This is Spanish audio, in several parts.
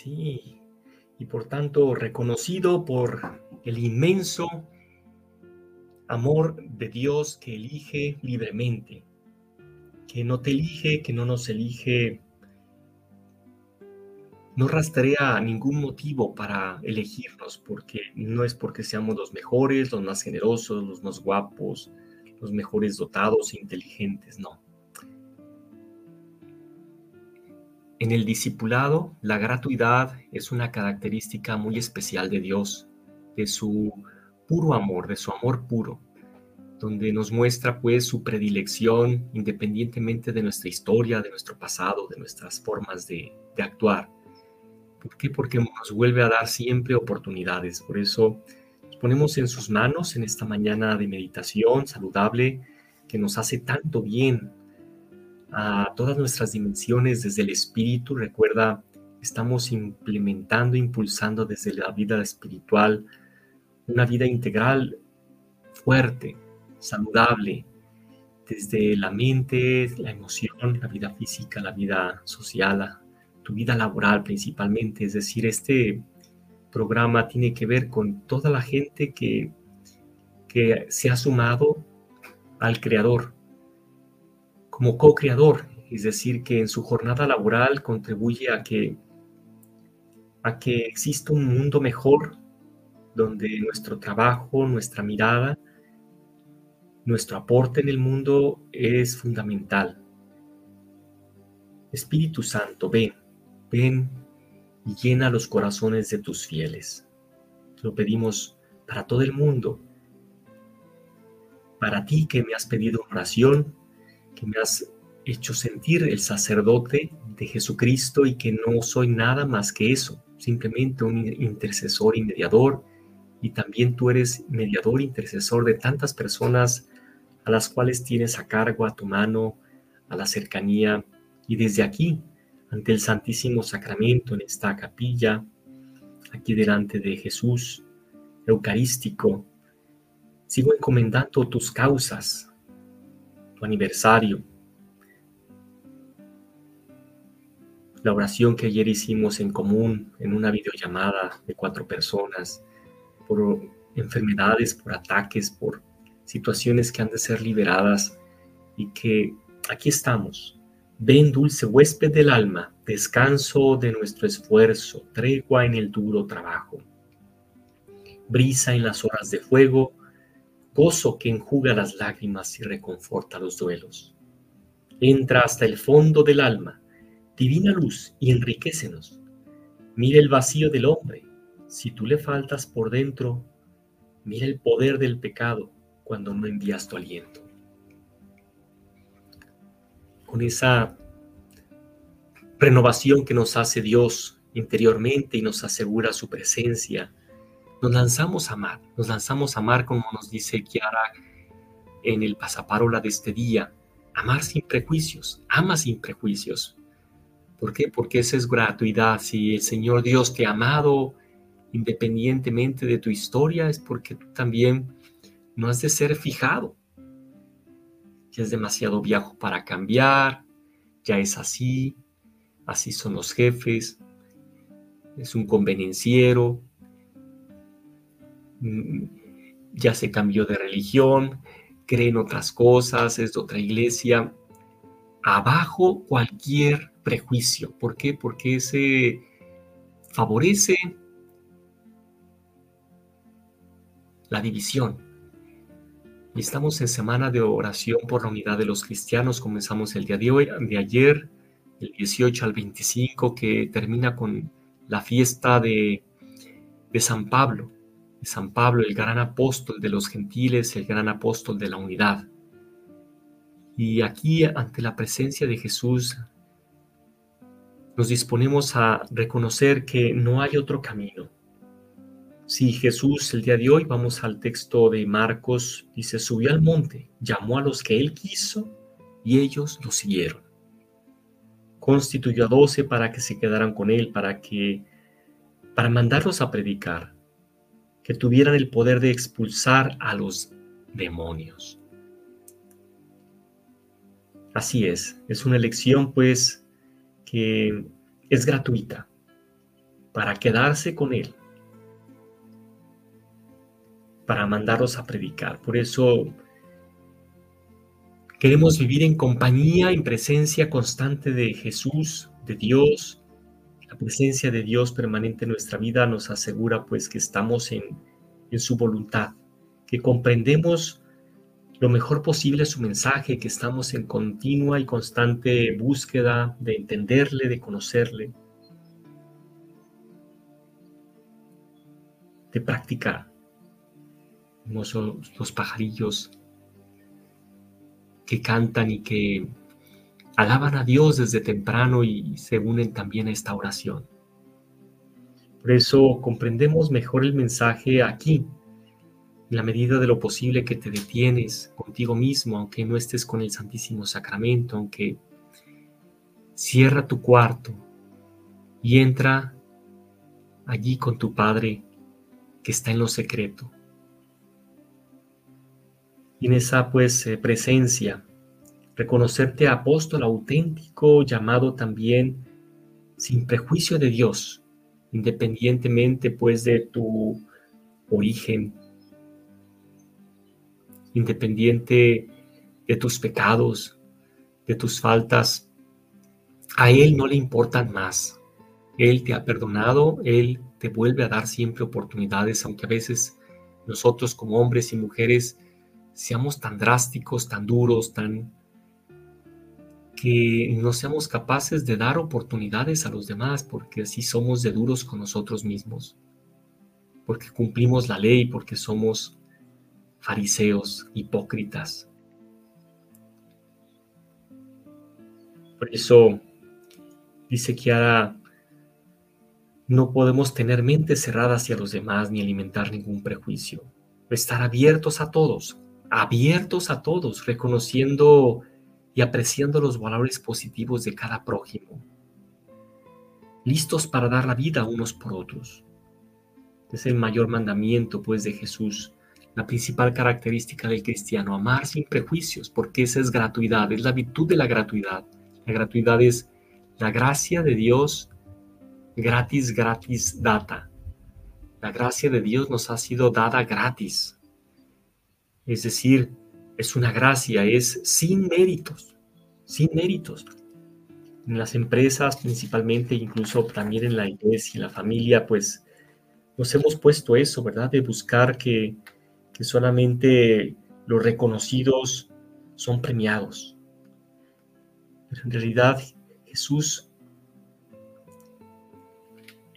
Sí, y por tanto reconocido por el inmenso amor de Dios que elige libremente, que no te elige, que no nos elige, no rastrea ningún motivo para elegirnos, porque no es porque seamos los mejores, los más generosos, los más guapos, los mejores dotados, inteligentes, no. En el discipulado, la gratuidad es una característica muy especial de Dios, de su puro amor, de su amor puro, donde nos muestra pues su predilección independientemente de nuestra historia, de nuestro pasado, de nuestras formas de, de actuar. ¿Por qué? Porque nos vuelve a dar siempre oportunidades. Por eso nos ponemos en sus manos en esta mañana de meditación saludable que nos hace tanto bien a todas nuestras dimensiones desde el espíritu. Recuerda, estamos implementando, impulsando desde la vida espiritual una vida integral fuerte, saludable, desde la mente, la emoción, la vida física, la vida social, tu vida laboral principalmente. Es decir, este programa tiene que ver con toda la gente que, que se ha sumado al Creador, como co-creador, es decir, que en su jornada laboral contribuye a que, a que exista un mundo mejor donde nuestro trabajo, nuestra mirada, nuestro aporte en el mundo es fundamental. Espíritu Santo, ven, ven y llena los corazones de tus fieles. Lo pedimos para todo el mundo. Para ti que me has pedido oración, que me has hecho sentir el sacerdote de Jesucristo y que no soy nada más que eso, simplemente un intercesor y mediador. Y también tú eres mediador, intercesor de tantas personas a las cuales tienes a cargo, a tu mano, a la cercanía. Y desde aquí, ante el Santísimo Sacramento, en esta capilla, aquí delante de Jesús, eucarístico, sigo encomendando tus causas, aniversario. La oración que ayer hicimos en común en una videollamada de cuatro personas por enfermedades, por ataques, por situaciones que han de ser liberadas y que aquí estamos. Ven, dulce huésped del alma, descanso de nuestro esfuerzo, tregua en el duro trabajo. Brisa en las horas de fuego, que enjuga las lágrimas y reconforta los duelos. Entra hasta el fondo del alma, divina luz, y enriquecenos. Mira el vacío del hombre, si tú le faltas por dentro, mira el poder del pecado cuando no envías tu aliento. Con esa renovación que nos hace Dios interiormente y nos asegura su presencia, nos lanzamos a amar, nos lanzamos a amar como nos dice Kiara en el pasaparola de este día, amar sin prejuicios, ama sin prejuicios. ¿Por qué? Porque esa es gratuidad. Si el Señor Dios te ha amado independientemente de tu historia, es porque tú también no has de ser fijado. Ya es demasiado viejo para cambiar, ya es así, así son los jefes, es un convenenciero, ya se cambió de religión, cree en otras cosas, es de otra iglesia. Abajo cualquier prejuicio. ¿Por qué? Porque ese favorece la división. Y estamos en semana de oración por la unidad de los cristianos. Comenzamos el día de hoy, de ayer, el 18 al 25, que termina con la fiesta de, de San Pablo. San Pablo, el gran apóstol de los gentiles, el gran apóstol de la unidad. Y aquí, ante la presencia de Jesús, nos disponemos a reconocer que no hay otro camino. Si Jesús el día de hoy, vamos al texto de Marcos, dice, subió al monte, llamó a los que él quiso y ellos lo siguieron. Constituyó a doce para que se quedaran con él, para que, para mandarlos a predicar, que tuvieran el poder de expulsar a los demonios. Así es, es una elección pues que es gratuita para quedarse con Él, para mandarlos a predicar. Por eso queremos vivir en compañía, en presencia constante de Jesús, de Dios. La presencia de Dios permanente en nuestra vida nos asegura pues que estamos en, en su voluntad, que comprendemos lo mejor posible su mensaje, que estamos en continua y constante búsqueda de entenderle, de conocerle, de practicar. los pajarillos que cantan y que alaban a Dios desde temprano y se unen también a esta oración. Por eso comprendemos mejor el mensaje aquí, en la medida de lo posible que te detienes contigo mismo, aunque no estés con el Santísimo Sacramento, aunque cierra tu cuarto y entra allí con tu Padre que está en lo secreto. Y en esa pues eh, presencia, reconocerte apóstol auténtico, llamado también sin prejuicio de Dios, independientemente pues de tu origen, independiente de tus pecados, de tus faltas, a Él no le importan más. Él te ha perdonado, Él te vuelve a dar siempre oportunidades, aunque a veces nosotros como hombres y mujeres seamos tan drásticos, tan duros, tan que no seamos capaces de dar oportunidades a los demás, porque así somos de duros con nosotros mismos, porque cumplimos la ley, porque somos fariseos, hipócritas. Por eso dice ahora no podemos tener mentes cerradas hacia los demás ni alimentar ningún prejuicio. Estar abiertos a todos, abiertos a todos, reconociendo y apreciando los valores positivos de cada prójimo. Listos para dar la vida unos por otros. Es el mayor mandamiento, pues, de Jesús la principal característica del cristiano, amar sin prejuicios, porque esa es gratuidad, es la virtud de la gratuidad. La gratuidad es la gracia de Dios gratis, gratis data. La gracia de Dios nos ha sido dada gratis. Es decir, es una gracia, es sin méritos, sin méritos. En las empresas principalmente, incluso también en la iglesia, en la familia, pues nos hemos puesto eso, ¿verdad? De buscar que solamente los reconocidos son premiados. En realidad Jesús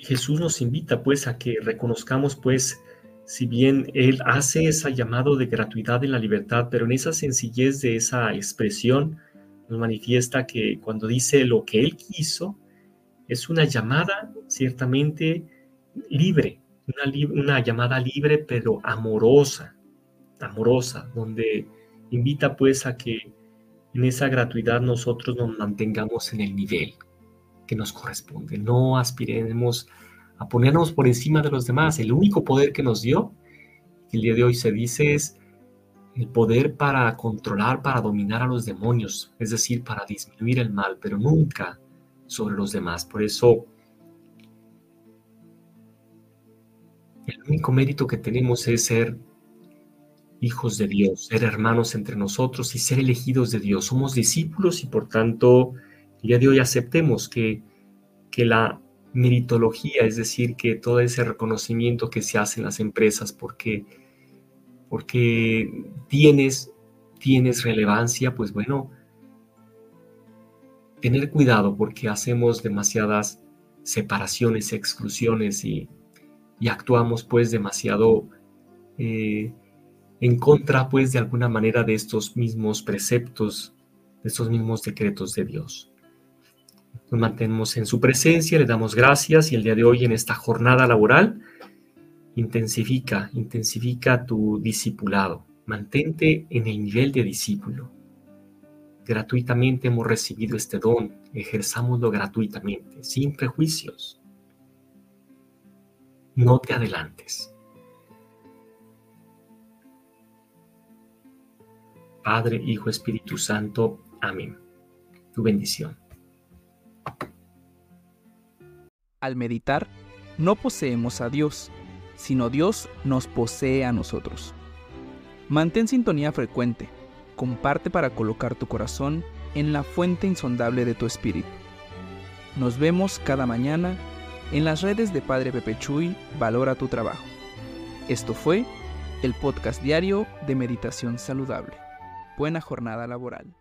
Jesús nos invita pues a que reconozcamos pues si bien Él hace ese llamado de gratuidad en la libertad, pero en esa sencillez de esa expresión nos manifiesta que cuando dice lo que Él quiso, es una llamada ciertamente libre, una, llamada libre pero amorosa, amorosa, donde invita pues a que en esa gratuidad nosotros nos mantengamos en el nivel que nos corresponde. No aspiremos a ponernos por encima de los demás. El único poder que nos dio, el día de hoy se dice, es el poder para controlar, para dominar a los demonios, es decir, para disminuir el mal, pero nunca sobre los demás. Por eso El único mérito que tenemos es ser hijos de Dios, ser hermanos entre nosotros y ser elegidos de Dios. Somos discípulos y por tanto, el día de hoy aceptemos que, que la meritología, es decir, que todo ese reconocimiento que se hace en las empresas porque, porque tienes, tienes relevancia, pues bueno, tener cuidado porque hacemos demasiadas separaciones, exclusiones y y actuamos pues demasiado eh, en contra pues de alguna manera de estos mismos preceptos de esos mismos decretos de Dios. Nos mantenemos en su presencia, le damos gracias y el día de hoy en esta jornada laboral, intensifica, intensifica tu discipulado, mantente en el nivel de discípulo. Gratuitamente hemos recibido este don, ejerzámoslo gratuitamente, sin prejuicios. No te adelantes. Padre, Hijo, Espíritu Santo. Amén. Tu bendición. Al meditar, no poseemos a Dios, sino Dios nos posee a nosotros. Mantén sintonía frecuente, comparte para colocar tu corazón en la fuente insondable de tu espíritu. Nos vemos cada mañana en las redes de Padre Pepe Chuy, Valora tu trabajo. Esto fue el podcast diario de Meditación Saludable. Buena jornada laboral.